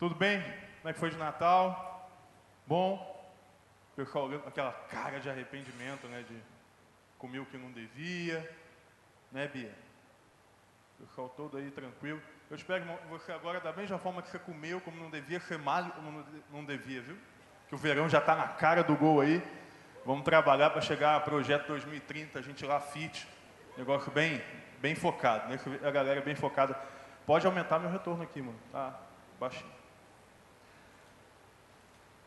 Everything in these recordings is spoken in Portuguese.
Tudo bem? Como é que foi de Natal? Bom? Pessoal aquela cara de arrependimento, né? De comer o que não devia, né, Bia? Pessoal todo aí tranquilo. Eu espero que você agora, da mesma forma que você comeu como não devia, ser mal como não devia, viu? Que o verão já está na cara do gol aí. Vamos trabalhar para chegar a projeto 2030, a gente lá fit. Negócio bem, bem focado, né? A galera bem focada. Pode aumentar meu retorno aqui, mano. Tá baixinho.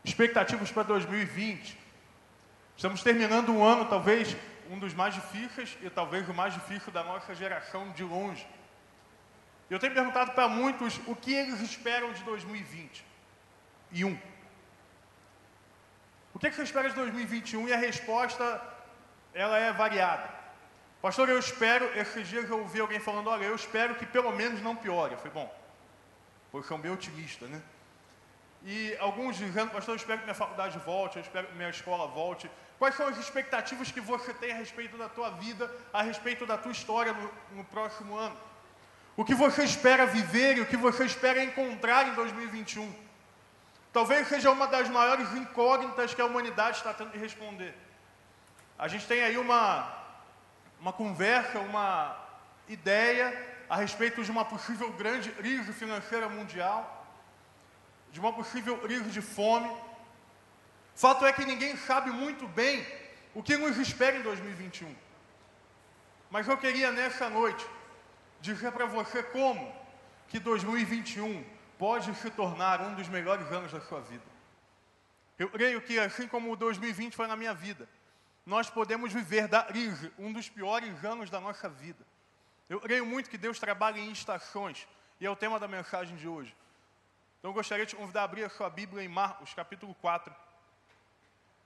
Expectativas para 2020. Estamos terminando um ano, talvez um dos mais difíceis e talvez o mais difícil da nossa geração de longe. Eu tenho perguntado para muitos o que eles esperam de 2020. E um. O que, é que você espera de 2021? E a resposta, ela é variada. Pastor, eu espero, esses dias eu ouvi alguém falando, olha, eu espero que pelo menos não piore. Eu falei, bom, porque são bem otimista, né? E alguns dizendo, pastor, eu espero que minha faculdade volte, eu espero que minha escola volte. Quais são as expectativas que você tem a respeito da tua vida, a respeito da tua história no, no próximo ano? O que você espera viver e o que você espera encontrar em 2021? Talvez seja uma das maiores incógnitas que a humanidade está tendo que responder. A gente tem aí uma, uma conversa, uma ideia a respeito de uma possível grande crise financeira mundial, de uma possível crise de fome. Fato é que ninguém sabe muito bem o que nos espera em 2021. Mas eu queria nessa noite dizer para você como que 2021 pode se tornar um dos melhores anos da sua vida. Eu creio que assim como 2020 foi na minha vida, nós podemos viver da crise um dos piores anos da nossa vida. Eu creio muito que Deus trabalha em estações, e é o tema da mensagem de hoje. Então eu gostaria de te convidar a abrir a sua Bíblia em Marcos, capítulo 4,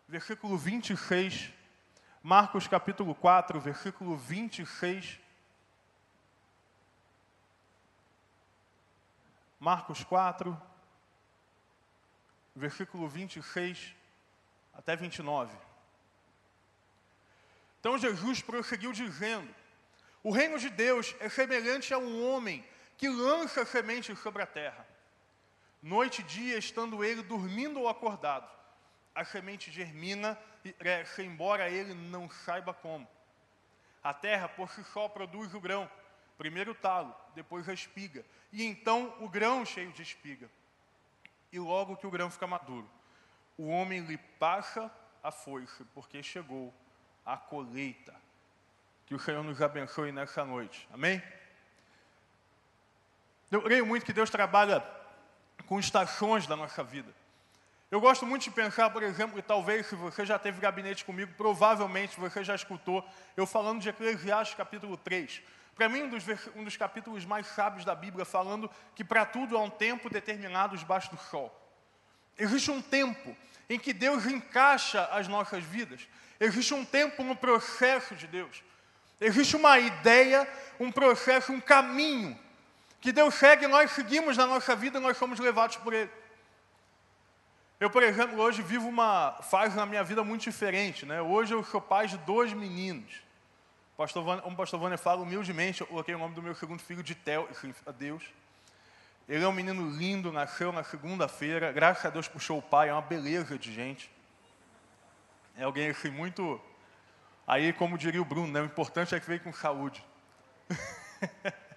versículo 26. Marcos, capítulo 4, versículo 26. Marcos 4, versículo 26 até 29. Então Jesus prosseguiu dizendo: o reino de Deus é semelhante a um homem que lança semente sobre a terra. Noite e dia, estando ele dormindo ou acordado, a semente germina e cresce, embora ele não saiba como. A terra por si só produz o grão, primeiro o talo, depois a espiga, e então o grão cheio de espiga. E logo que o grão fica maduro, o homem lhe passa a foice, porque chegou a colheita. Que o Senhor nos abençoe nessa noite. Amém? Eu creio muito que Deus trabalha com estações da nossa vida. Eu gosto muito de pensar, por exemplo, e talvez se você já teve gabinete comigo, provavelmente você já escutou eu falando de Eclesiastes capítulo 3. Para mim, um dos, um dos capítulos mais sábios da Bíblia, falando que para tudo há um tempo determinado debaixo do sol. Existe um tempo em que Deus encaixa as nossas vidas. Existe um tempo no processo de Deus. Existe uma ideia, um processo, um caminho que Deus segue e nós seguimos na nossa vida nós somos levados por Ele. Eu, por exemplo, hoje vivo uma fase na minha vida muito diferente. Né? Hoje eu sou pai de dois meninos. Pastor Vânia, como o pastor Vânia fala humildemente, eu coloquei o nome do meu segundo filho de Tel, a Deus. Ele é um menino lindo, nasceu na segunda-feira, graças a Deus puxou o pai, é uma beleza de gente. É alguém assim muito Aí, como diria o Bruno, né, o importante é que veio com saúde.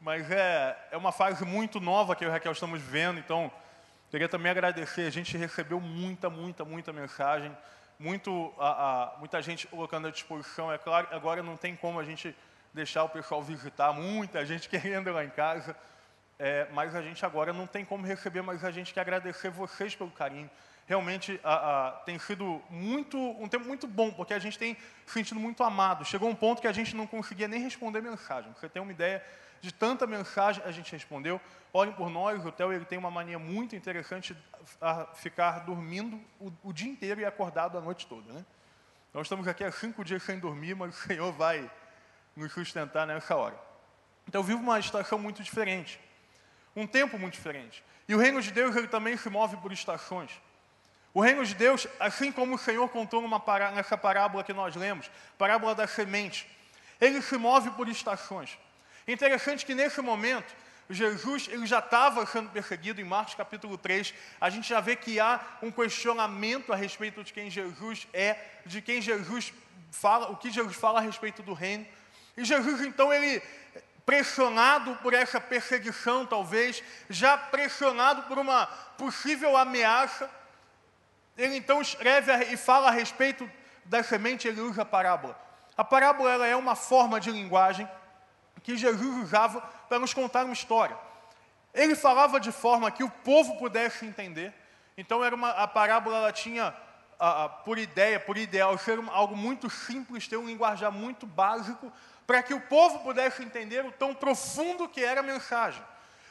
Mas é, é uma fase muito nova que eu e Raquel estamos vivendo, então queria também agradecer. A gente recebeu muita, muita, muita mensagem, muito, a, a, muita gente colocando à disposição. É claro, agora não tem como a gente deixar o pessoal visitar, muita gente querendo lá em casa. É, mas a gente agora não tem como receber, mas a gente quer agradecer vocês pelo carinho, realmente a, a, tem sido muito, um tempo muito bom, porque a gente tem sentido muito amado. Chegou um ponto que a gente não conseguia nem responder mensagem. Você tem uma ideia de tanta mensagem a gente respondeu. Olhem por nós, o Theo ele tem uma mania muito interessante a ficar dormindo o, o dia inteiro e acordado a noite toda. Né? Nós estamos aqui há cinco dias sem dormir, mas o Senhor vai nos sustentar nessa hora. Então eu vivo uma estação muito diferente, um tempo muito diferente. E o reino de Deus ele também se move por estações. O reino de Deus, assim como o Senhor contou pará nessa parábola que nós lemos, parábola da semente, ele se move por estações. Interessante que nesse momento, Jesus ele já estava sendo perseguido em Marcos capítulo 3. A gente já vê que há um questionamento a respeito de quem Jesus é, de quem Jesus fala, o que Jesus fala a respeito do reino. E Jesus então ele pressionado por essa perseguição, talvez, já pressionado por uma possível ameaça, ele então escreve e fala a respeito da semente, ele usa a parábola. A parábola ela é uma forma de linguagem que Jesus usava para nos contar uma história. Ele falava de forma que o povo pudesse entender. Então era uma, a parábola ela tinha a, a, por ideia, por ideal, ser algo muito simples, ter um linguajar muito básico, para que o povo pudesse entender o tão profundo que era a mensagem.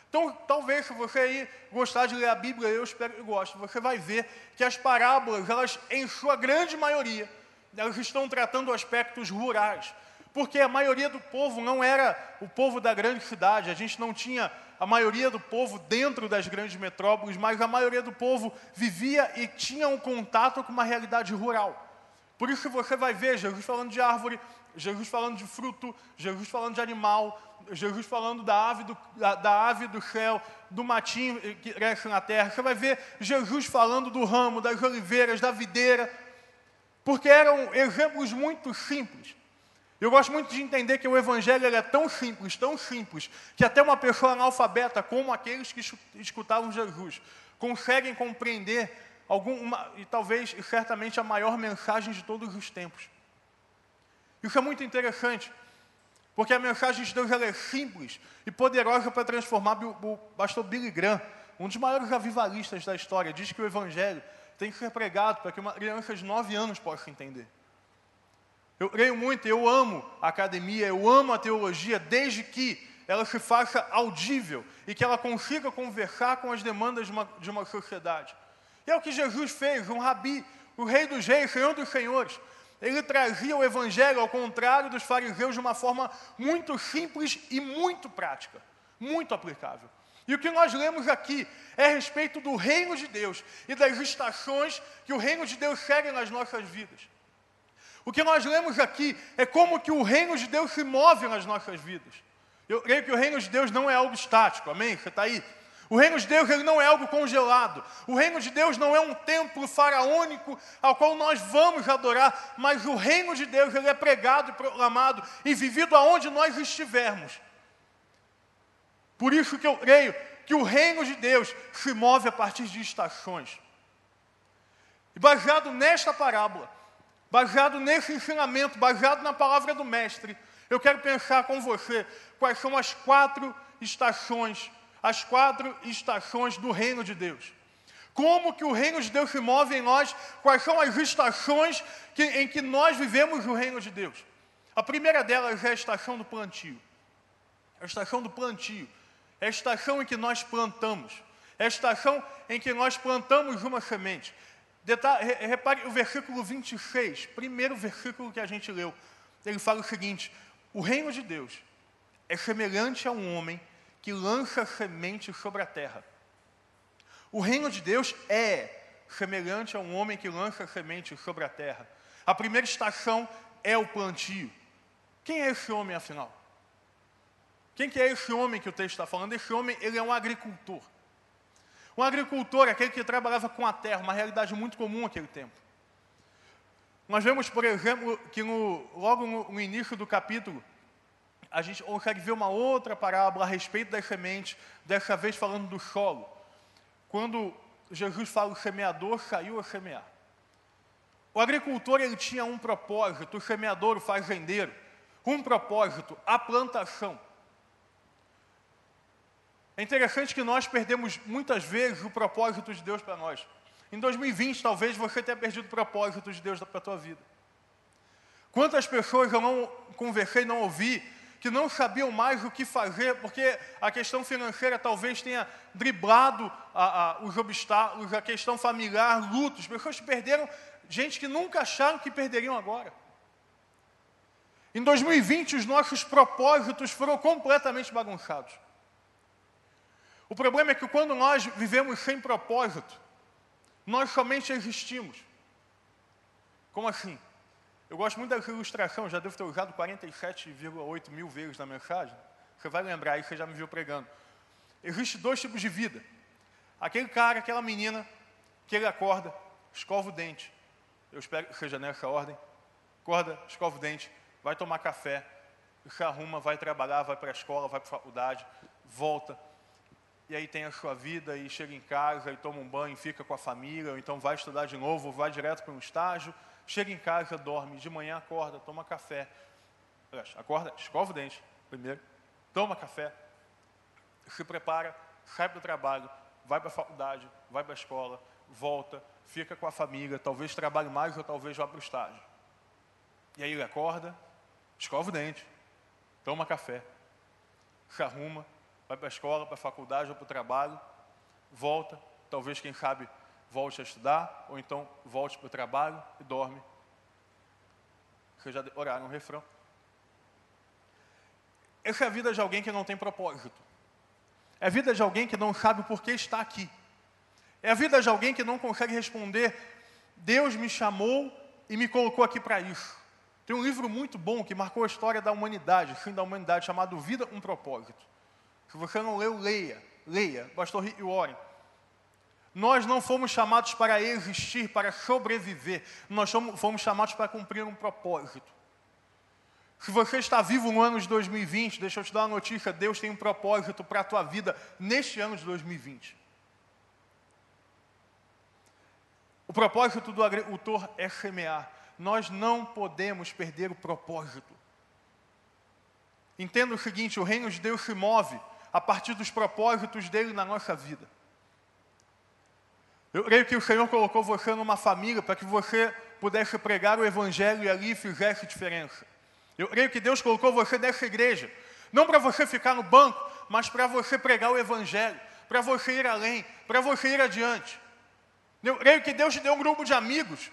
Então, talvez, se você aí gostar de ler a Bíblia, eu espero que goste, você vai ver que as parábolas, elas, em sua grande maioria, elas estão tratando aspectos rurais porque a maioria do povo não era o povo da grande cidade, a gente não tinha a maioria do povo dentro das grandes metrópoles, mas a maioria do povo vivia e tinha um contato com uma realidade rural. Por isso você vai ver Jesus falando de árvore, Jesus falando de fruto, Jesus falando de animal, Jesus falando da ave do, da, da ave do céu, do matinho que cresce na terra. Você vai ver Jesus falando do ramo, das oliveiras, da videira, porque eram exemplos muito simples. Eu gosto muito de entender que o Evangelho é tão simples, tão simples, que até uma pessoa analfabeta, como aqueles que escutavam Jesus, conseguem compreender alguma, e talvez, e certamente, a maior mensagem de todos os tempos. Isso é muito interessante, porque a mensagem de Deus é simples e poderosa para transformar o pastor Billy Graham, um dos maiores avivalistas da história, diz que o Evangelho tem que ser pregado para que uma criança de nove anos possa entender. Eu creio muito, eu amo a academia, eu amo a teologia, desde que ela se faça audível e que ela consiga conversar com as demandas de uma, de uma sociedade. E é o que Jesus fez, um rabi, o rei dos reis, senhor dos senhores. Ele trazia o evangelho, ao contrário dos fariseus, de uma forma muito simples e muito prática, muito aplicável. E o que nós lemos aqui é a respeito do reino de Deus e das estações que o reino de Deus segue nas nossas vidas. O que nós lemos aqui é como que o reino de Deus se move nas nossas vidas. Eu creio que o reino de Deus não é algo estático, amém? Você está aí? O reino de Deus ele não é algo congelado. O reino de Deus não é um templo faraônico ao qual nós vamos adorar, mas o reino de Deus ele é pregado e proclamado e vivido aonde nós estivermos. Por isso que eu creio que o reino de Deus se move a partir de estações. E baseado nesta parábola, baseado nesse ensinamento, baseado na palavra do Mestre, eu quero pensar com você quais são as quatro estações, as quatro estações do reino de Deus. Como que o reino de Deus se move em nós, quais são as estações que, em que nós vivemos o reino de Deus. A primeira delas é a estação do plantio. A estação do plantio. É a estação em que nós plantamos. É a estação em que nós plantamos uma semente. Repare o versículo 26, primeiro versículo que a gente leu. Ele fala o seguinte: O reino de Deus é semelhante a um homem que lança semente sobre a terra. O reino de Deus é semelhante a um homem que lança semente sobre a terra. A primeira estação é o plantio. Quem é esse homem, afinal? Quem que é esse homem que o texto está falando? Esse homem, ele é um agricultor. Um agricultor, aquele que trabalhava com a terra, uma realidade muito comum naquele tempo. Nós vemos, por exemplo, que no, logo no, no início do capítulo, a gente consegue ver uma outra parábola a respeito das sementes, dessa vez falando do solo. Quando Jesus fala o semeador saiu a semear. O agricultor ele tinha um propósito, o semeador, o fazendeiro, um propósito, a plantação. É interessante que nós perdemos muitas vezes o propósito de Deus para nós. Em 2020, talvez você tenha perdido o propósito de Deus para a tua vida. Quantas pessoas eu não conversei, não ouvi, que não sabiam mais o que fazer, porque a questão financeira talvez tenha driblado a, a, os obstáculos, a questão familiar, lutos. Pessoas que perderam, gente que nunca acharam que perderiam agora. Em 2020, os nossos propósitos foram completamente bagunçados. O problema é que quando nós vivemos sem propósito, nós somente existimos. Como assim? Eu gosto muito dessa ilustração, já devo ter usado 47,8 mil vezes na mensagem. Você vai lembrar aí, você já me viu pregando. Existem dois tipos de vida. Aquele cara, aquela menina, que ele acorda, escova o dente. Eu espero que seja nessa ordem. Acorda, escova o dente, vai tomar café, se arruma, vai trabalhar, vai para a escola, vai para a faculdade, volta. E aí tem a sua vida e chega em casa e toma um banho, fica com a família, ou então vai estudar de novo, vai direto para um estágio, chega em casa, dorme, de manhã acorda, toma café. Acorda, escova o dente primeiro, toma café, se prepara, sai para o trabalho, vai para a faculdade, vai para a escola, volta, fica com a família, talvez trabalhe mais ou talvez vá para o estágio. E aí ele acorda, escova o dente, toma café, se arruma, vai para a escola, para a faculdade ou para o trabalho, volta, talvez, quem sabe, volte a estudar, ou então volte para o trabalho e dorme. Vocês já oraram um refrão. Essa é a vida de alguém que não tem propósito. É a vida de alguém que não sabe por que está aqui. É a vida de alguém que não consegue responder: Deus me chamou e me colocou aqui para isso. Tem um livro muito bom que marcou a história da humanidade, fim da humanidade, chamado Vida, um Propósito. Se você não leu, leia. Leia. Pastor Rick Warren. Nós não fomos chamados para existir, para sobreviver. Nós fomos chamados para cumprir um propósito. Se você está vivo no ano de 2020, deixa eu te dar uma notícia: Deus tem um propósito para a tua vida neste ano de 2020. O propósito do agricultor é semear. Nós não podemos perder o propósito. Entenda o seguinte: o reino de Deus se move a partir dos propósitos dele na nossa vida. Eu creio que o Senhor colocou você numa família para que você pudesse pregar o Evangelho e ali fizesse diferença. Eu creio que Deus colocou você nessa igreja, não para você ficar no banco, mas para você pregar o Evangelho, para você ir além, para você ir adiante. Eu creio que Deus te deu um grupo de amigos,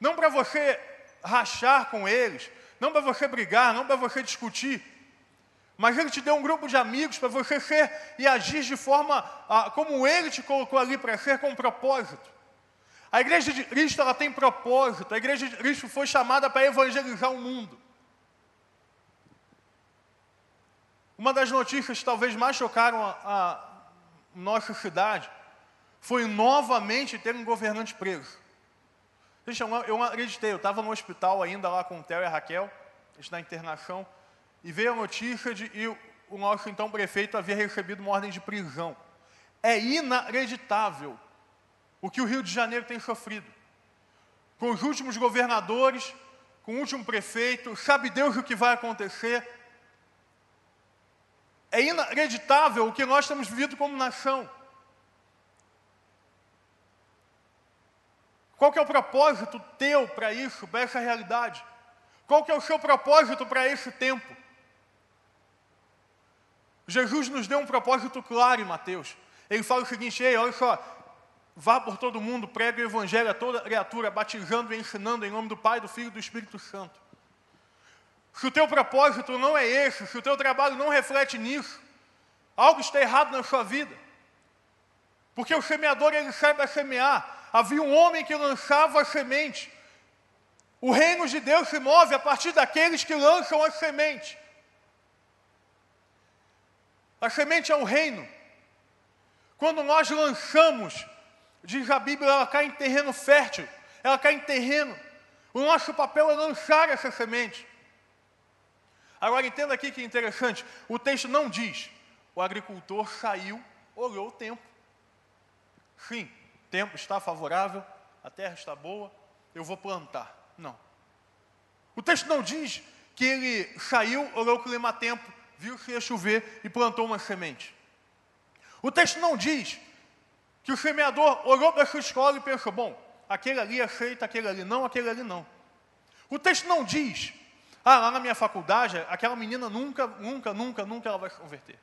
não para você rachar com eles, não para você brigar, não para você discutir, mas Ele te deu um grupo de amigos para você ser e agir de forma ah, como Ele te colocou ali para ser, com um propósito. A igreja de Cristo ela tem propósito, a igreja de Cristo foi chamada para evangelizar o mundo. Uma das notícias que talvez mais chocaram a, a nossa cidade foi novamente ter um governante preso. Gente, eu não acreditei, eu estava no hospital ainda lá com o Theo e a Raquel, eles na internação, e veio a notícia de que o nosso então prefeito havia recebido uma ordem de prisão. É inacreditável o que o Rio de Janeiro tem sofrido. Com os últimos governadores, com o último prefeito, sabe Deus o que vai acontecer. É inacreditável o que nós estamos vivendo como nação. Qual é o propósito teu para isso, para essa realidade? Qual é o seu propósito para esse tempo? Jesus nos deu um propósito claro em Mateus. Ele fala o seguinte: Ei, olha só, vá por todo mundo, pregue o evangelho a toda criatura, batizando e ensinando em nome do Pai, do Filho e do Espírito Santo. Se o teu propósito não é esse, se o teu trabalho não reflete nisso, algo está errado na sua vida. Porque o semeador ele sai para semear. Havia um homem que lançava a semente. O reino de Deus se move a partir daqueles que lançam a semente. A semente é o reino. Quando nós lançamos, diz a Bíblia, ela cai em terreno fértil, ela cai em terreno. O nosso papel é lançar essa semente. Agora entenda aqui que interessante, o texto não diz, o agricultor saiu, olhou o tempo. Sim, o tempo está favorável, a terra está boa, eu vou plantar. Não. O texto não diz que ele saiu, olhou o clima-tempo, viu que ia chover e plantou uma semente. O texto não diz que o semeador olhou para sua escola e pensou: bom, aquele ali aceita, aquele ali não, aquele ali não. O texto não diz, ah, lá na minha faculdade, aquela menina nunca, nunca, nunca, nunca ela vai se converter.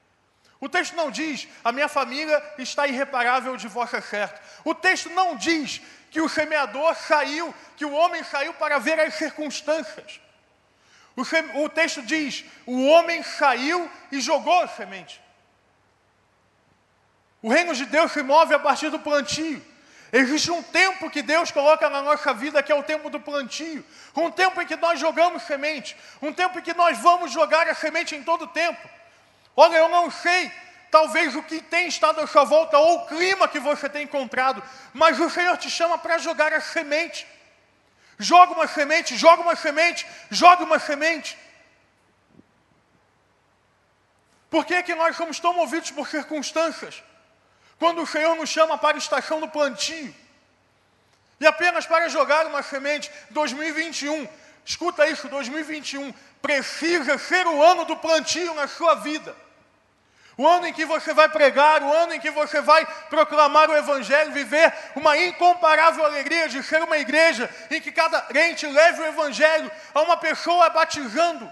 O texto não diz, a minha família está irreparável, o divórcio é certo. O texto não diz que o semeador saiu, que o homem saiu para ver as circunstâncias. O, o texto diz: o homem saiu e jogou a semente. O reino de Deus se move a partir do plantio. Existe um tempo que Deus coloca na nossa vida que é o tempo do plantio. Um tempo em que nós jogamos semente. Um tempo em que nós vamos jogar a semente em todo o tempo. Olha, eu não sei talvez o que tem estado à sua volta ou o clima que você tem encontrado, mas o Senhor te chama para jogar a semente. Joga uma semente, joga uma semente, joga uma semente. Por que, é que nós somos tão movidos por circunstâncias? Quando o Senhor nos chama para a estação do plantio. E apenas para jogar uma semente, 2021, escuta isso, 2021 precisa ser o ano do plantio na sua vida. O ano em que você vai pregar, o ano em que você vai proclamar o Evangelho, viver uma incomparável alegria de ser uma igreja em que cada crente leve o Evangelho a uma pessoa batizando.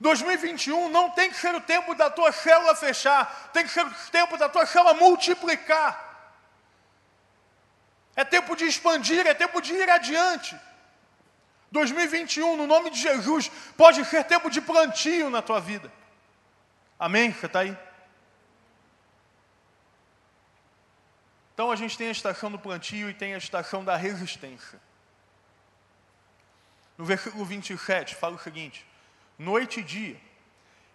2021 não tem que ser o tempo da tua célula fechar, tem que ser o tempo da tua célula multiplicar. É tempo de expandir, é tempo de ir adiante. 2021, no nome de Jesus, pode ser tempo de plantio na tua vida. Amém? Você está aí? Então a gente tem a estação do plantio e tem a estação da resistência. No versículo 27 fala o seguinte: Noite e dia,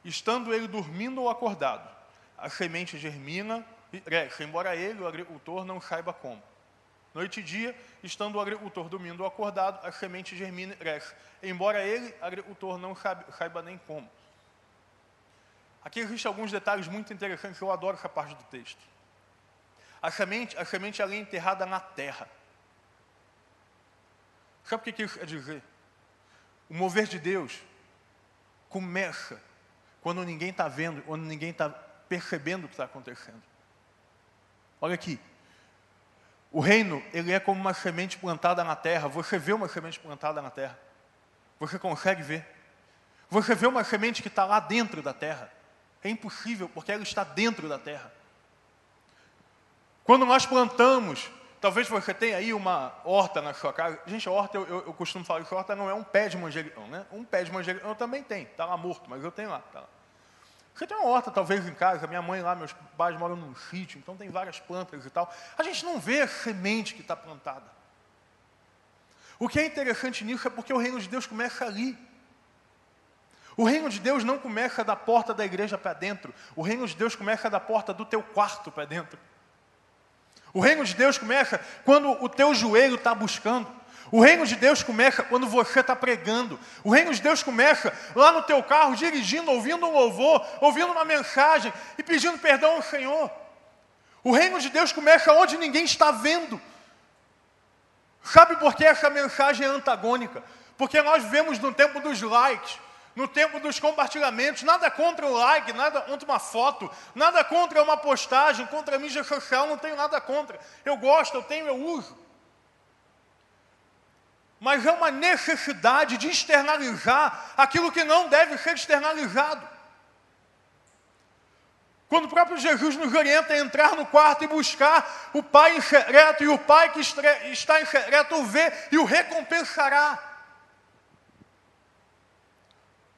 estando ele dormindo ou acordado, a semente germina, embora ele, o agricultor, não saiba como. Noite e dia, estando o agricultor dormindo acordado, a semente germina e cresce. Embora ele, agricultor, não saiba, saiba nem como. Aqui existem alguns detalhes muito interessantes, eu adoro essa parte do texto. A semente, a semente é enterrada na terra. Sabe o que isso quer dizer? O mover de Deus começa quando ninguém está vendo, quando ninguém está percebendo o que está acontecendo. Olha aqui, o reino, ele é como uma semente plantada na terra. Você vê uma semente plantada na terra. Você consegue ver. Você vê uma semente que está lá dentro da terra. É impossível, porque ela está dentro da terra. Quando nós plantamos, talvez você tenha aí uma horta na sua casa. Gente, a horta, eu, eu, eu costumo falar que horta não é um pé de manjericão, né? Um pé de manjericão eu também tenho, está lá morto, mas eu tenho lá. Tá lá. Você tem uma horta, talvez, em casa, minha mãe lá, meus pais moram num sítio, então tem várias plantas e tal. A gente não vê a semente que está plantada. O que é interessante nisso é porque o reino de Deus começa ali. O reino de Deus não começa da porta da igreja para dentro. O reino de Deus começa da porta do teu quarto para dentro. O reino de Deus começa quando o teu joelho está buscando. O reino de Deus começa quando você está pregando. O reino de Deus começa lá no teu carro, dirigindo, ouvindo um louvor, ouvindo uma mensagem e pedindo perdão ao Senhor. O reino de Deus começa onde ninguém está vendo. Sabe por que essa mensagem é antagônica? Porque nós vemos no tempo dos likes, no tempo dos compartilhamentos, nada contra o like, nada contra uma foto, nada contra uma postagem, contra a mídia social, não tenho nada contra. Eu gosto, eu tenho, eu uso mas é uma necessidade de externalizar aquilo que não deve ser externalizado. Quando o próprio Jesus nos orienta a entrar no quarto e buscar o Pai em secreto, e o Pai que está em secreto o vê e o recompensará.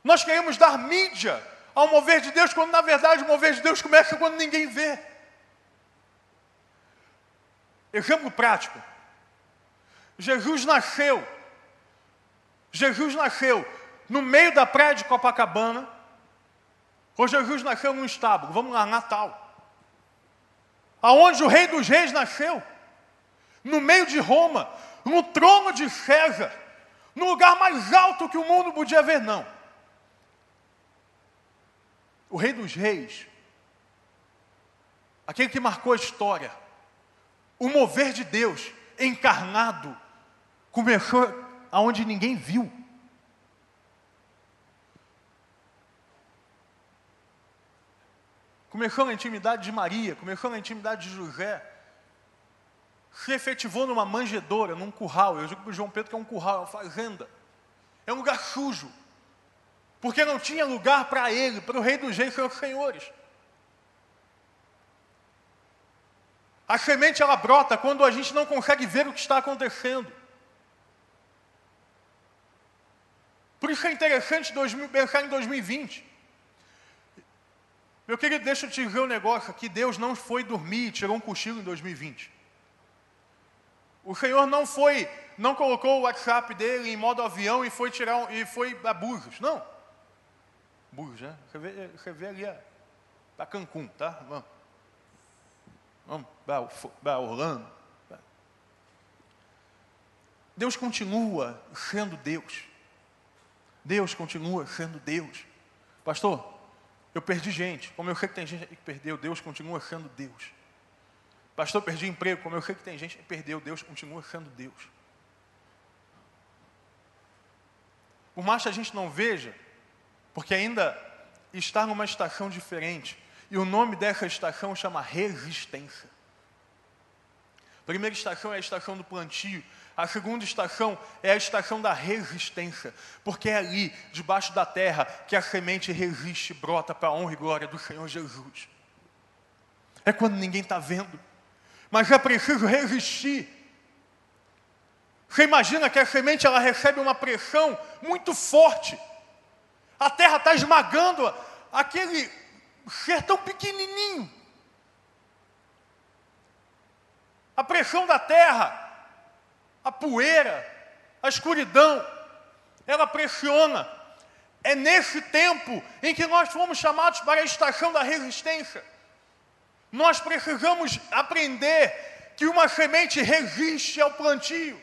Nós queremos dar mídia ao mover de Deus, quando na verdade o mover de Deus começa quando ninguém vê. Exemplo prático. Jesus nasceu. Jesus nasceu no meio da praia de Copacabana, ou Jesus nasceu num estábulo. Vamos lá, Natal. Aonde o rei dos reis nasceu? No meio de Roma, no trono de César, no lugar mais alto que o mundo podia ver, não. O rei dos reis, aquele que marcou a história, o mover de Deus encarnado, começou aonde ninguém viu. Começou na intimidade de Maria, começou na intimidade de José, se efetivou numa manjedoura, num curral. Eu digo para o João Pedro que é um curral, é uma fazenda. É um lugar sujo. Porque não tinha lugar para ele, para o rei dos reis e seus senhores. A semente ela brota quando a gente não consegue ver o que está acontecendo. Por isso é interessante pensar em 2020. Meu querido, deixa eu te dizer um negócio aqui. Deus não foi dormir e tirou um cochilo em 2020. O Senhor não foi, não colocou o WhatsApp dele em modo avião e foi tirar e foi abusos. Não. Burros, né? Rever ali é para Cancún, tá? Vamos. Vamos para Orlando. Deus continua sendo Deus. Deus continua sendo Deus. Pastor, eu perdi gente. Como eu sei que tem gente que perdeu, Deus continua sendo Deus. Pastor, perdi emprego. Como eu sei que tem gente que perdeu, Deus continua sendo Deus. Por mais que a gente não veja, porque ainda está numa estação diferente, e o nome dessa estação chama resistência. Primeira estação é a estação do plantio, a segunda estação é a estação da resistência, porque é ali, debaixo da terra, que a semente resiste e brota para a honra e glória do Senhor Jesus. É quando ninguém está vendo, mas é preciso resistir. Você imagina que a semente ela recebe uma pressão muito forte. A terra está esmagando aquele ser tão pequenininho. A pressão da terra a poeira, a escuridão, ela pressiona. É nesse tempo em que nós fomos chamados para a estação da resistência. Nós precisamos aprender que uma semente resiste ao plantio.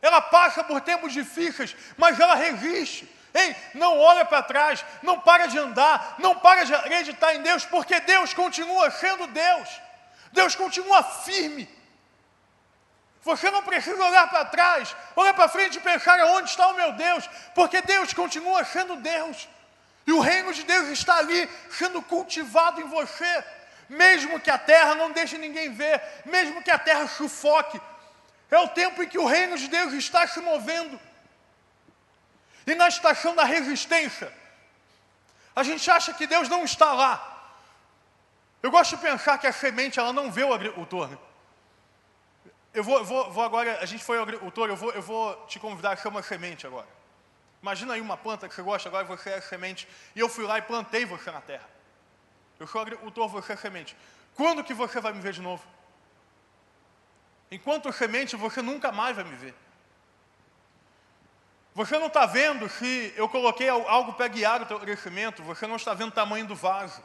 Ela passa por tempos difíceis, mas ela resiste. Ei, não olha para trás, não para de andar, não para de acreditar em Deus, porque Deus continua sendo Deus. Deus continua firme. Você não precisa olhar para trás, olhar para frente e pensar onde está o meu Deus, porque Deus continua sendo Deus. E o reino de Deus está ali sendo cultivado em você, mesmo que a terra não deixe ninguém ver, mesmo que a terra sufoque. É o tempo em que o reino de Deus está se movendo. E na estação da resistência, a gente acha que Deus não está lá. Eu gosto de pensar que a semente ela não vê o agricultor. Né? Eu vou, vou, vou agora, a gente foi ao agricultor, eu vou, eu vou te convidar uma semente agora. Imagina aí uma planta que você gosta, agora você é semente, e eu fui lá e plantei você na terra. Eu sou agricultor, você é semente. Quando que você vai me ver de novo? Enquanto semente, você nunca mais vai me ver. Você não está vendo se eu coloquei algo para guiar o teu crescimento, você não está vendo o tamanho do vaso.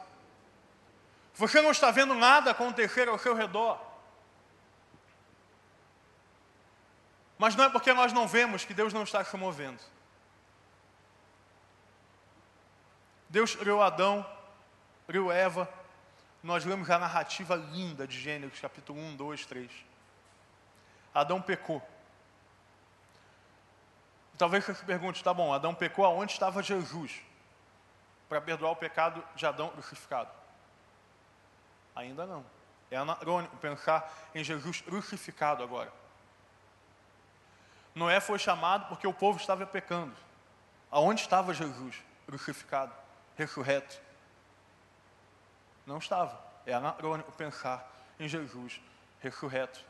Você não está vendo nada acontecer ao seu redor. Mas não é porque nós não vemos que Deus não está se movendo. Deus criou Adão, criou Eva. Nós lemos a narrativa linda de Gênesis, capítulo 1, 2, 3. Adão pecou. Talvez você se pergunte, tá bom, Adão pecou, aonde estava Jesus? Para perdoar o pecado de Adão crucificado. Ainda não. É anacrônico pensar em Jesus crucificado agora. Noé foi chamado porque o povo estava pecando. Aonde estava Jesus crucificado, ressurreto? Não estava. É anacrônico pensar em Jesus ressurreto.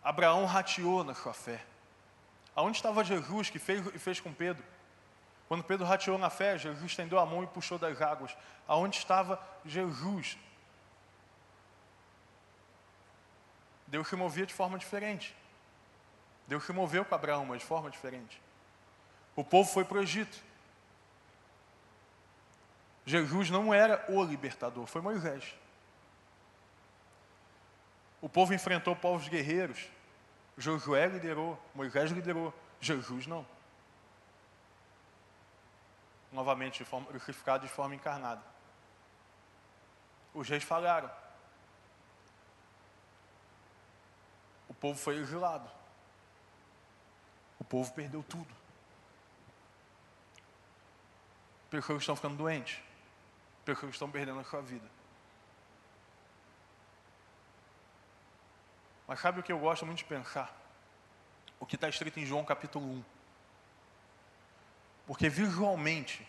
Abraão rateou na sua fé. Aonde estava Jesus que fez fez com Pedro? Quando Pedro rateou na fé, Jesus estendeu a mão e puxou das águas. Aonde estava Jesus? Deus se movia de forma diferente. Deus se moveu com Abraão, mas de forma diferente. O povo foi para o Egito. Jesus não era o libertador, foi Moisés. O povo enfrentou povos guerreiros. Josué liderou, Moisés liderou, Jesus não. Novamente, de forma crucificado, de forma encarnada. Os reis falharam. O povo foi exilado. Povo perdeu tudo. Pessoas estão ficando doentes. Pessoas estão perdendo a sua vida. Mas sabe o que eu gosto muito de pensar? O que está escrito em João capítulo 1. Porque visualmente,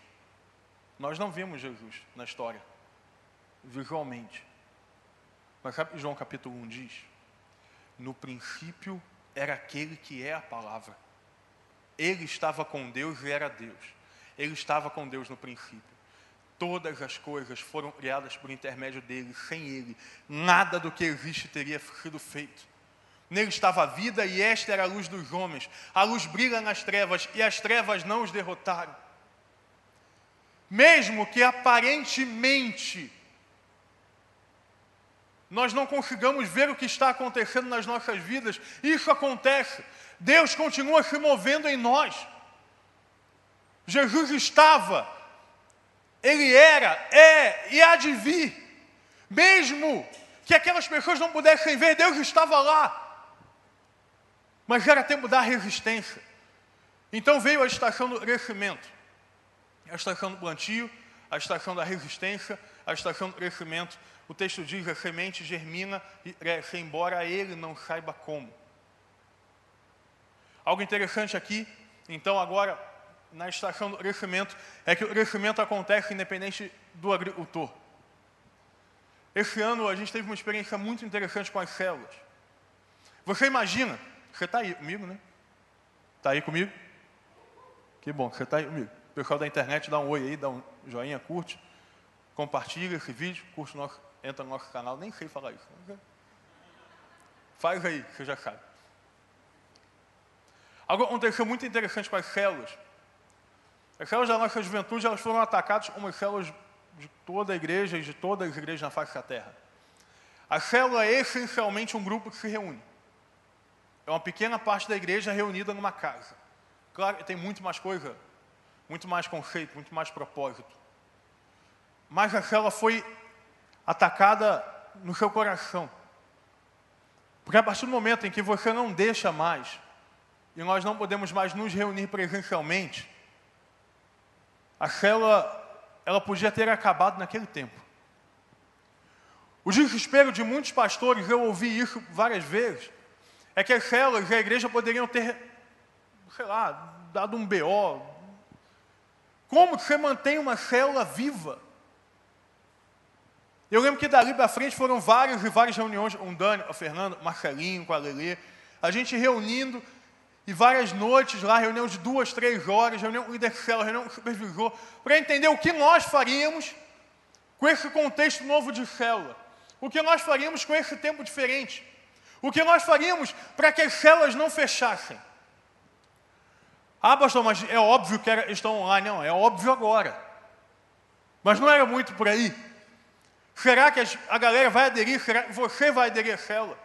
nós não vemos Jesus na história. Visualmente. Mas sabe o que João capítulo 1 diz? No princípio era aquele que é a palavra. Ele estava com Deus e era Deus. Ele estava com Deus no princípio. Todas as coisas foram criadas por intermédio dele, sem ele. Nada do que existe teria sido feito. Nele estava a vida e esta era a luz dos homens. A luz brilha nas trevas e as trevas não os derrotaram. mesmo que aparentemente nós não consigamos ver o que está acontecendo nas nossas vidas, isso acontece. Deus continua se movendo em nós. Jesus estava, ele era, é e há de vir. Mesmo que aquelas pessoas não pudessem ver, Deus estava lá. Mas era tempo da resistência. Então veio a estação do crescimento, a estação do plantio, a estação da resistência, a estação do crescimento. O texto diz: a semente germina e cresce, embora ele não saiba como. Algo interessante aqui, então, agora, na estação do crescimento, é que o crescimento acontece independente do agricultor. Esse ano a gente teve uma experiência muito interessante com as células. Você imagina, você está aí comigo, né? Está aí comigo? Que bom você está aí comigo. O pessoal da internet dá um oi aí, dá um joinha, curte, compartilha esse vídeo, curte nosso, entra no nosso canal, nem sei falar isso. Faz aí, você já sabe. Algo aconteceu muito interessante com as células. As células da nossa juventude elas foram atacadas como as células de toda a igreja e de todas as igrejas na face da terra. A célula é essencialmente um grupo que se reúne. É uma pequena parte da igreja reunida numa casa. Claro, tem muito mais coisa, muito mais conceito, muito mais propósito. Mas a célula foi atacada no seu coração. Porque a partir do momento em que você não deixa mais e nós não podemos mais nos reunir presencialmente, a célula ela podia ter acabado naquele tempo. O desespero de muitos pastores, eu ouvi isso várias vezes, é que as células e a igreja poderiam ter, sei lá, dado um BO. Como você mantém uma célula viva? Eu lembro que dali para frente foram várias e várias reuniões, o Dani, o Fernando, Marcelinho, com a Lelê, a gente reunindo e várias noites lá, reunião de duas, três horas, reunião com o líder célula, reunião com o supervisor, para entender o que nós faríamos com esse contexto novo de célula. O que nós faríamos com esse tempo diferente. O que nós faríamos para que as células não fechassem. Ah, pastor, mas é óbvio que estão online. Não, é óbvio agora. Mas não era muito por aí. Será que a galera vai aderir? Será que você vai aderir à célula?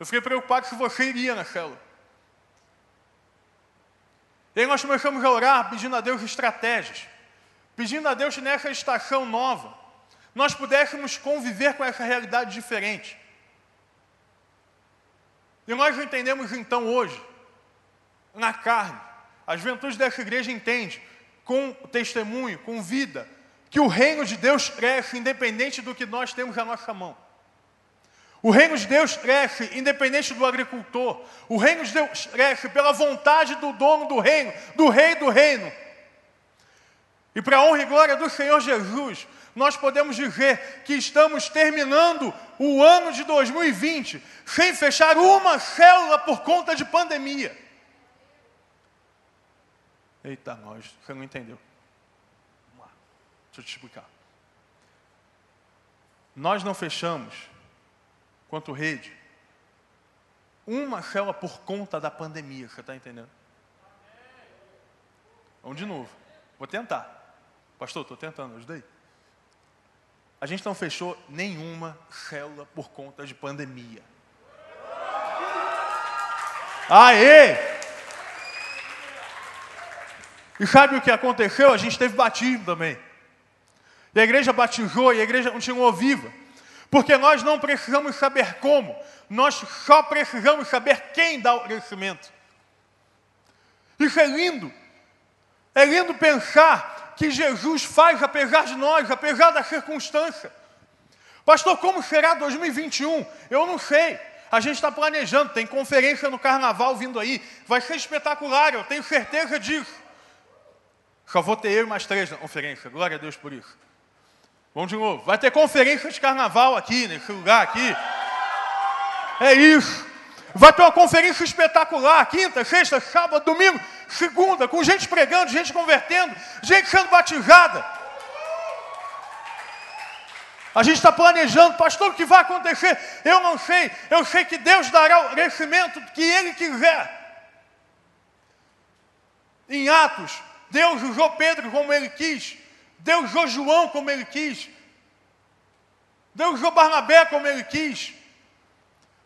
Eu fiquei preocupado se você iria na célula. E aí nós começamos a orar pedindo a Deus estratégias, pedindo a Deus que nessa estação nova nós pudéssemos conviver com essa realidade diferente. E nós entendemos então hoje, na carne, a juventude dessa igreja entende, com testemunho, com vida, que o reino de Deus cresce independente do que nós temos na nossa mão. O reino de Deus cresce independente do agricultor. O reino de Deus cresce pela vontade do dono do reino, do rei do reino. E para a honra e glória do Senhor Jesus, nós podemos dizer que estamos terminando o ano de 2020 sem fechar uma célula por conta de pandemia. Eita, nós, você não entendeu. Deixa eu te explicar. Nós não fechamos quanto rede. Uma célula por conta da pandemia, você está entendendo? Vamos de novo. Vou tentar. Pastor, estou tentando, ajudei. A gente não fechou nenhuma célula por conta de pandemia. Aê! E sabe o que aconteceu? A gente teve batismo também. E a igreja batizou e a igreja continuou viva. Porque nós não precisamos saber como, nós só precisamos saber quem dá o crescimento. Isso é lindo. É lindo pensar que Jesus faz apesar de nós, apesar da circunstância. Pastor, como será 2021? Eu não sei. A gente está planejando, tem conferência no carnaval vindo aí. Vai ser espetacular, eu tenho certeza disso. Só vou ter eu e mais três na conferência. Glória a Deus por isso. Vamos de novo. Vai ter conferência de carnaval aqui, nesse lugar aqui. É isso. Vai ter uma conferência espetacular, quinta, sexta, sábado, domingo, segunda, com gente pregando, gente convertendo, gente sendo batizada. A gente está planejando, pastor, o que vai acontecer? Eu não sei. Eu sei que Deus dará o crescimento que Ele quiser. Em Atos Deus usou Pedro como ele quis. Deus usou João como ele quis. Deus usou Barnabé como ele quis.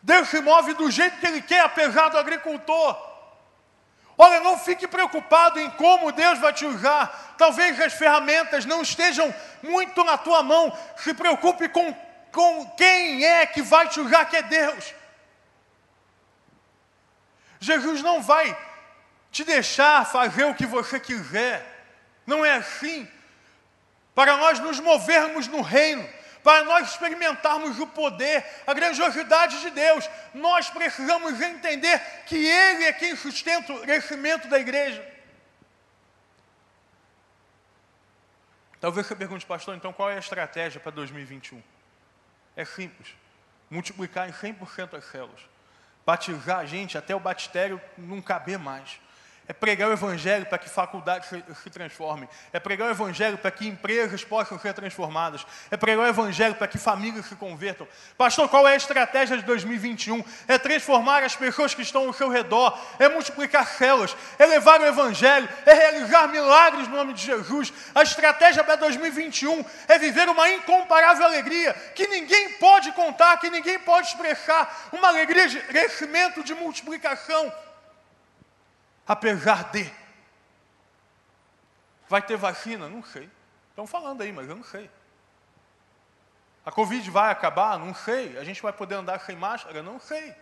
Deus se move do jeito que ele quer, apesar do agricultor. Olha, não fique preocupado em como Deus vai te usar. Talvez as ferramentas não estejam muito na tua mão. Se preocupe com, com quem é que vai te usar, que é Deus. Jesus não vai te deixar fazer o que você quiser. Não é assim. Para nós nos movermos no reino, para nós experimentarmos o poder, a grandiosidade de Deus, nós precisamos entender que Ele é quem sustenta o crescimento da igreja. Talvez você pergunte, pastor, então qual é a estratégia para 2021? É simples: multiplicar em 100% as células, batizar a gente até o batistério não caber mais é pregar o Evangelho para que faculdades se, transformem. É pregar o Evangelho para que empresas possam ser transformadas. É pregar o Evangelho para que famílias se convertam. Pastor, qual é a estratégia de 2021? É transformar as pessoas que estão ao seu redor. É multiplicar células. É levar o Evangelho. É realizar milagres no nome de Jesus. A estratégia para 2021 é viver uma incomparável alegria que ninguém pode contar, que ninguém pode expressar. Uma alegria de crescimento, de multiplicação apesar de. Vai ter vacina? Não sei. Estão falando aí, mas eu não sei. A Covid vai acabar? Não sei. A gente vai poder andar sem máscara? Não sei.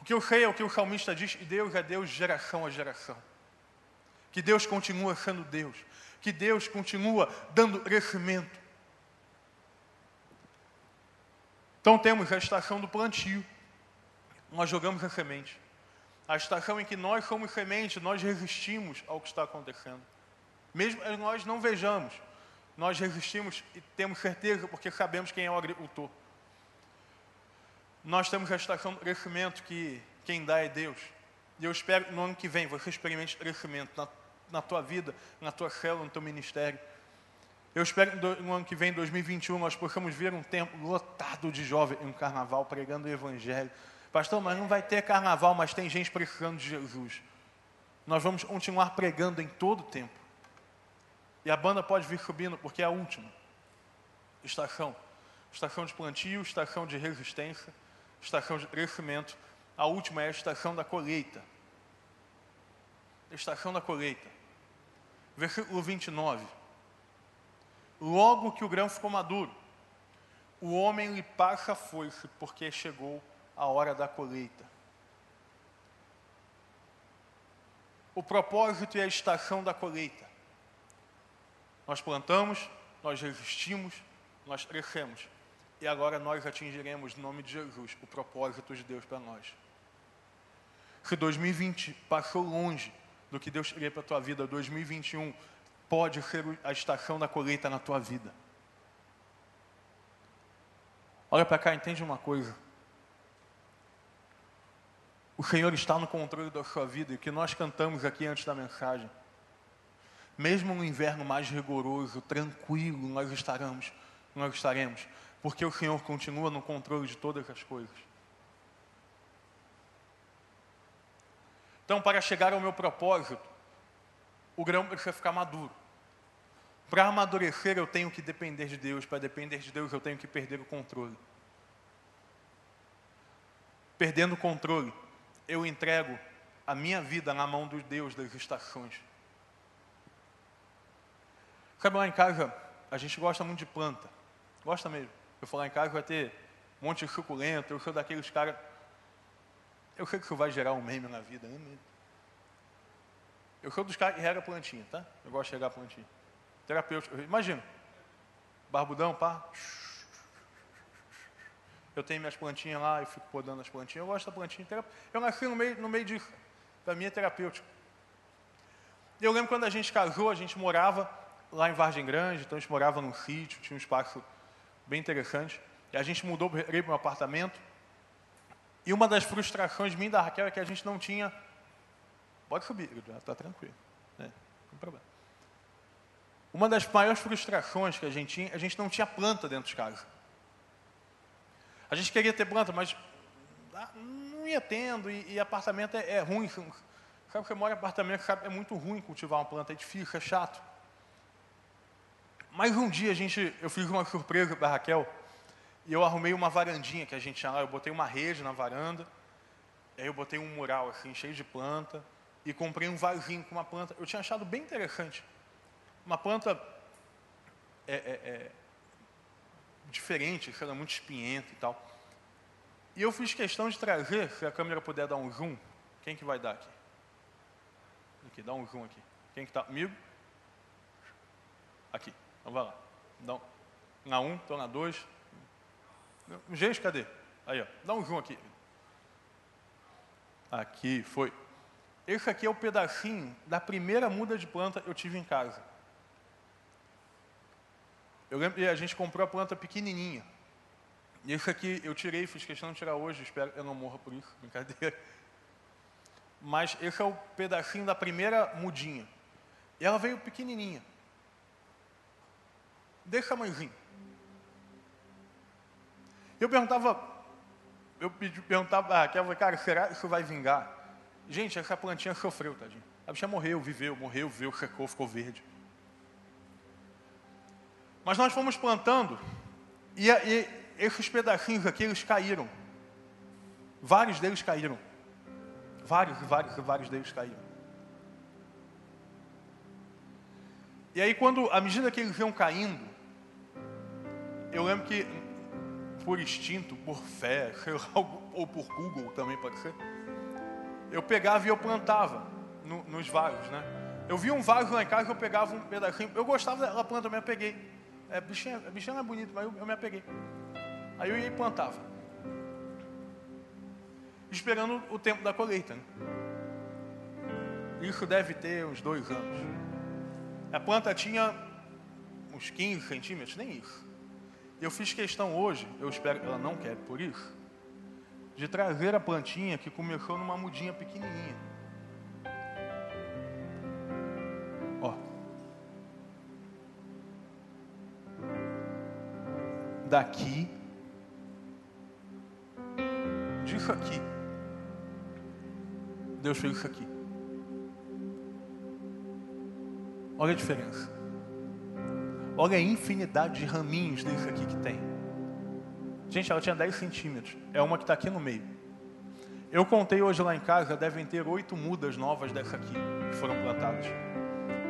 O que eu sei é o que o salmista diz: e Deus é Deus de geração a geração. Que Deus continua sendo Deus. Que Deus continua dando crescimento. Então temos a estação do plantio. Nós jogamos a semente a estação em que nós somos semente, nós resistimos ao que está acontecendo. Mesmo que nós não vejamos, nós resistimos e temos certeza porque sabemos quem é o agricultor. Nós temos a estação do crescimento que quem dá é Deus. E eu espero que no ano que vem você experimente crescimento na, na tua vida, na tua célula, no teu ministério. Eu espero que no ano que vem, 2021, nós possamos ver um tempo lotado de jovens em um carnaval pregando o Evangelho, Pastor, mas não vai ter carnaval, mas tem gente precisando de Jesus. Nós vamos continuar pregando em todo o tempo. E a banda pode vir subindo, porque é a última estação. Estação de plantio, estação de resistência, estação de crescimento. A última é a estação da colheita. Estação da colheita. Versículo 29. Logo que o grão ficou maduro, o homem lhe passa a foice, porque chegou a hora da colheita. O propósito e a estação da colheita. Nós plantamos, nós resistimos, nós crescemos. E agora nós atingiremos, em nome de Jesus, o propósito de Deus para nós. Se 2020 passou longe do que Deus queria para a tua vida, 2021 pode ser a estação da colheita na tua vida. Olha para cá, entende uma coisa. O Senhor está no controle da sua vida e que nós cantamos aqui antes da mensagem. Mesmo no inverno mais rigoroso, tranquilo, nós estaremos, nós estaremos, porque o Senhor continua no controle de todas as coisas. Então, para chegar ao meu propósito, o grão precisa ficar maduro. Para amadurecer, eu tenho que depender de Deus. Para depender de Deus, eu tenho que perder o controle. Perdendo o controle, eu entrego a minha vida na mão do Deus das estações. Sabe lá em casa, a gente gosta muito de planta. Gosta mesmo. Eu falar em casa vai ter um monte de suculento, eu sou daqueles caras. Eu sei que isso vai gerar um meme na vida, né? Eu sou dos caras que rega plantinha, tá? Eu gosto de regar plantinha. Terapêutico. Imagina. Barbudão, pá. Eu tenho minhas plantinhas lá, eu fico podando as plantinhas. Eu gosto da plantinha. Eu nasci no meio, no meio disso. Para mim é terapêutico. Eu lembro quando a gente casou, a gente morava lá em Vargem Grande, então a gente morava num sítio, tinha um espaço bem interessante. E a gente mudou para um apartamento. E uma das frustrações de mim da Raquel é que a gente não tinha. Pode subir, está tranquilo. Né? Não tem problema. Uma das maiores frustrações que a gente tinha, a gente não tinha planta dentro de casa. A gente queria ter planta, mas ah, não ia tendo, e, e apartamento é, é, ruim Sabe que mora em apartamento, sabe, é muito ruim cultivar uma planta, é difícil, é chato. Mas um dia a gente, eu fiz uma surpresa para Raquel e eu arrumei uma varandinha que a gente tinha lá, eu botei uma rede na varanda, aí eu botei um mural assim, cheio de planta, e comprei um vasinho com uma planta. Eu tinha achado bem interessante. Uma planta é, é, é, diferente, que era muito espinhenta e tal. E eu fiz questão de trazer, se a câmera puder dar um zoom, quem que vai dar aqui? Aqui, dá um zoom aqui. Quem que está comigo? Aqui, então vai lá. Dá um, na 1, um, estou na 2. Gente, cadê? Aí, ó, dá um zoom aqui. Aqui, foi. Esse aqui é o pedacinho da primeira muda de planta que eu tive em casa. Eu lembro a gente comprou a planta pequenininha. E esse aqui eu tirei, fiz questão de tirar hoje, espero que eu não morra por isso, brincadeira. Mas esse é o pedacinho da primeira mudinha. E ela veio pequenininha. Desse tamanhozinho. Eu perguntava, eu perguntava a Raquel, cara, será que isso vai vingar? Gente, essa plantinha sofreu, tadinho. A bicha morreu, viveu, morreu, viveu, secou, ficou verde. Mas nós fomos plantando e, e esses pedacinhos aqui, eles caíram. Vários deles caíram. Vários, vários, vários deles caíram. E aí, quando, à medida que eles iam caindo, eu lembro que, por instinto, por fé, ou por Google também pode ser, eu pegava e eu plantava no, nos vasos, né? Eu vi um vaso lá em casa, eu pegava um pedacinho, eu gostava da planta, eu me apeguei. É, bichinha, bichinha não é bonito, mas eu, eu me apeguei. Aí eu ia e plantava. Esperando o tempo da colheita. Né? Isso deve ter uns dois anos. A planta tinha uns 15 centímetros, nem isso. Eu fiz questão hoje, eu espero que ela não quer por isso, de trazer a plantinha que começou numa mudinha pequenininha. Daqui, disso aqui, Deus fez isso aqui. Olha a diferença. Olha a infinidade de raminhos disso aqui que tem. Gente, ela tinha 10 centímetros. É uma que está aqui no meio. Eu contei hoje lá em casa, devem ter oito mudas novas dessa aqui, que foram plantadas.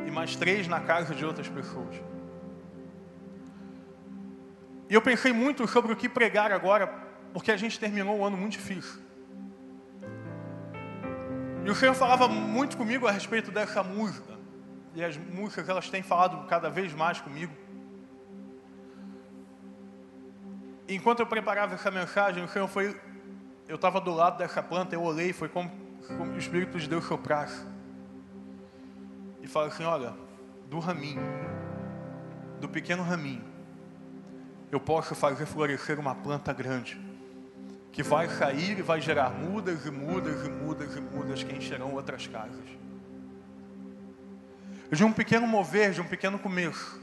E mais três na casa de outras pessoas. E eu pensei muito sobre o que pregar agora, porque a gente terminou um ano muito difícil. E o Senhor falava muito comigo a respeito dessa música. E as músicas, elas têm falado cada vez mais comigo. enquanto eu preparava essa mensagem, o Senhor foi. Eu estava do lado dessa planta, eu olhei, foi como, como o Espírito de Deus soprasse. E falou assim: olha, do raminho, do pequeno raminho, eu posso fazer florescer uma planta grande, que vai sair e vai gerar mudas e mudas e mudas e mudas que encherão outras casas. De um pequeno mover, de um pequeno começo,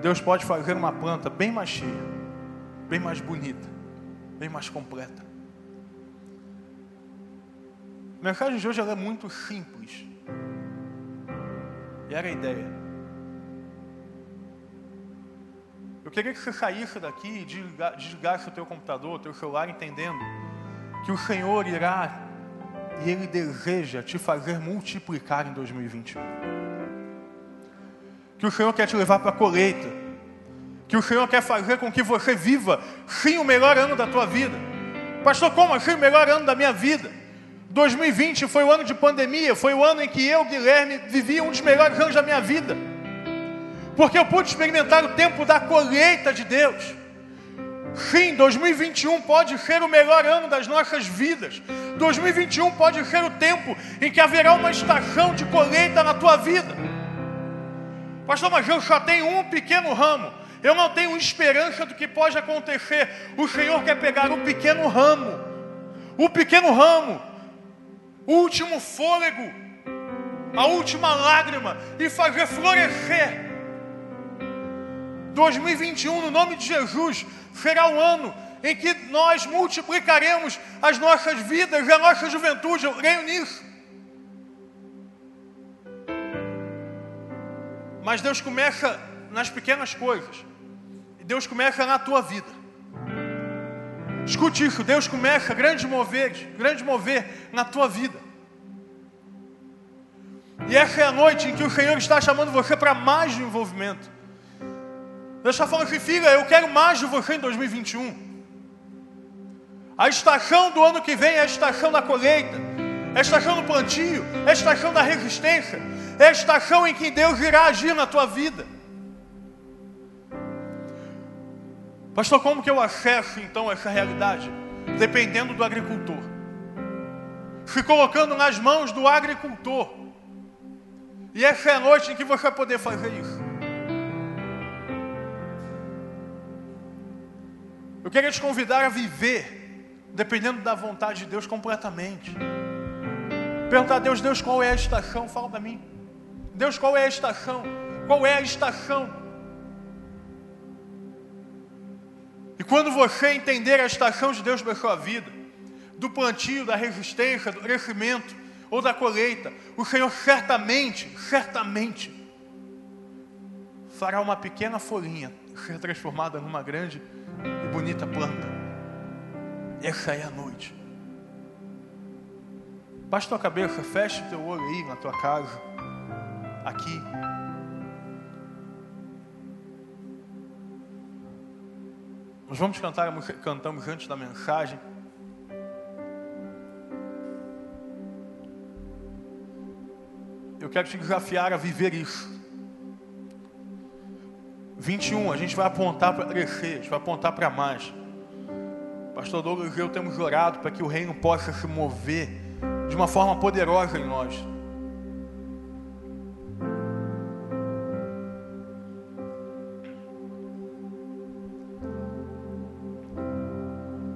Deus pode fazer uma planta bem mais cheia, bem mais bonita, bem mais completa. A mensagem de hoje é muito simples. E era a ideia. Eu queria que você saísse daqui e desligasse o teu computador, o teu celular, entendendo que o Senhor irá e Ele deseja te fazer multiplicar em 2021 que o Senhor quer te levar para a colheita, que o Senhor quer fazer com que você viva, sim, o melhor ano da tua vida. Pastor, como assim o melhor ano da minha vida? 2020 foi o ano de pandemia, foi o ano em que eu, Guilherme, vivi um dos melhores anos da minha vida, porque eu pude experimentar o tempo da colheita de Deus. Sim, 2021 pode ser o melhor ano das nossas vidas. 2021 pode ser o tempo em que haverá uma estação de colheita na tua vida. Pastor, mas eu só tenho um pequeno ramo. Eu não tenho esperança do que pode acontecer. O Senhor quer pegar o pequeno ramo, o pequeno ramo, o último fôlego, a última lágrima e fazer florescer. 2021, no nome de Jesus, será o ano em que nós multiplicaremos as nossas vidas e a nossa juventude. Eu creio nisso. Mas Deus começa nas pequenas coisas. E Deus começa na tua vida. Escute isso, Deus começa grandes moveres, grandes mover na tua vida. E essa é a noite em que o Senhor está chamando você para mais envolvimento Deus está falando assim, filha, eu quero mais de você em 2021. A estação do ano que vem é a estação da colheita, é a estação do plantio, é a estação da resistência, é a estação em que Deus irá agir na tua vida. Pastor, como que eu acesso então essa realidade? Dependendo do agricultor. Se colocando nas mãos do agricultor. E essa é a noite em que você vai poder fazer isso. Eu queria te convidar a viver, dependendo da vontade de Deus completamente. Perguntar a Deus, Deus, qual é a estação? Fala para mim. Deus, qual é a estação? Qual é a estação? E quando você entender a estação de Deus para sua vida, do plantio, da resistência, do crescimento, ou da colheita, o Senhor certamente, certamente, fará uma pequena folhinha ser transformada numa grande e bonita planta. Essa é a noite. Baixe tua cabeça, feche teu olho aí na tua casa, aqui. Nós vamos cantar, cantamos antes da mensagem. eu quero te desafiar a viver isso. 21, a gente vai apontar para crescer, a gente vai apontar para mais. Pastor Douglas e eu temos orado para que o reino possa se mover de uma forma poderosa em nós.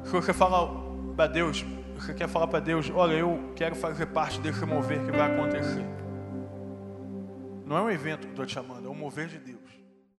Se você fala para Deus, você quer falar para Deus, olha, eu quero fazer parte desse mover que vai acontecer. Não é um evento que estou te chamando, é um mover de Deus.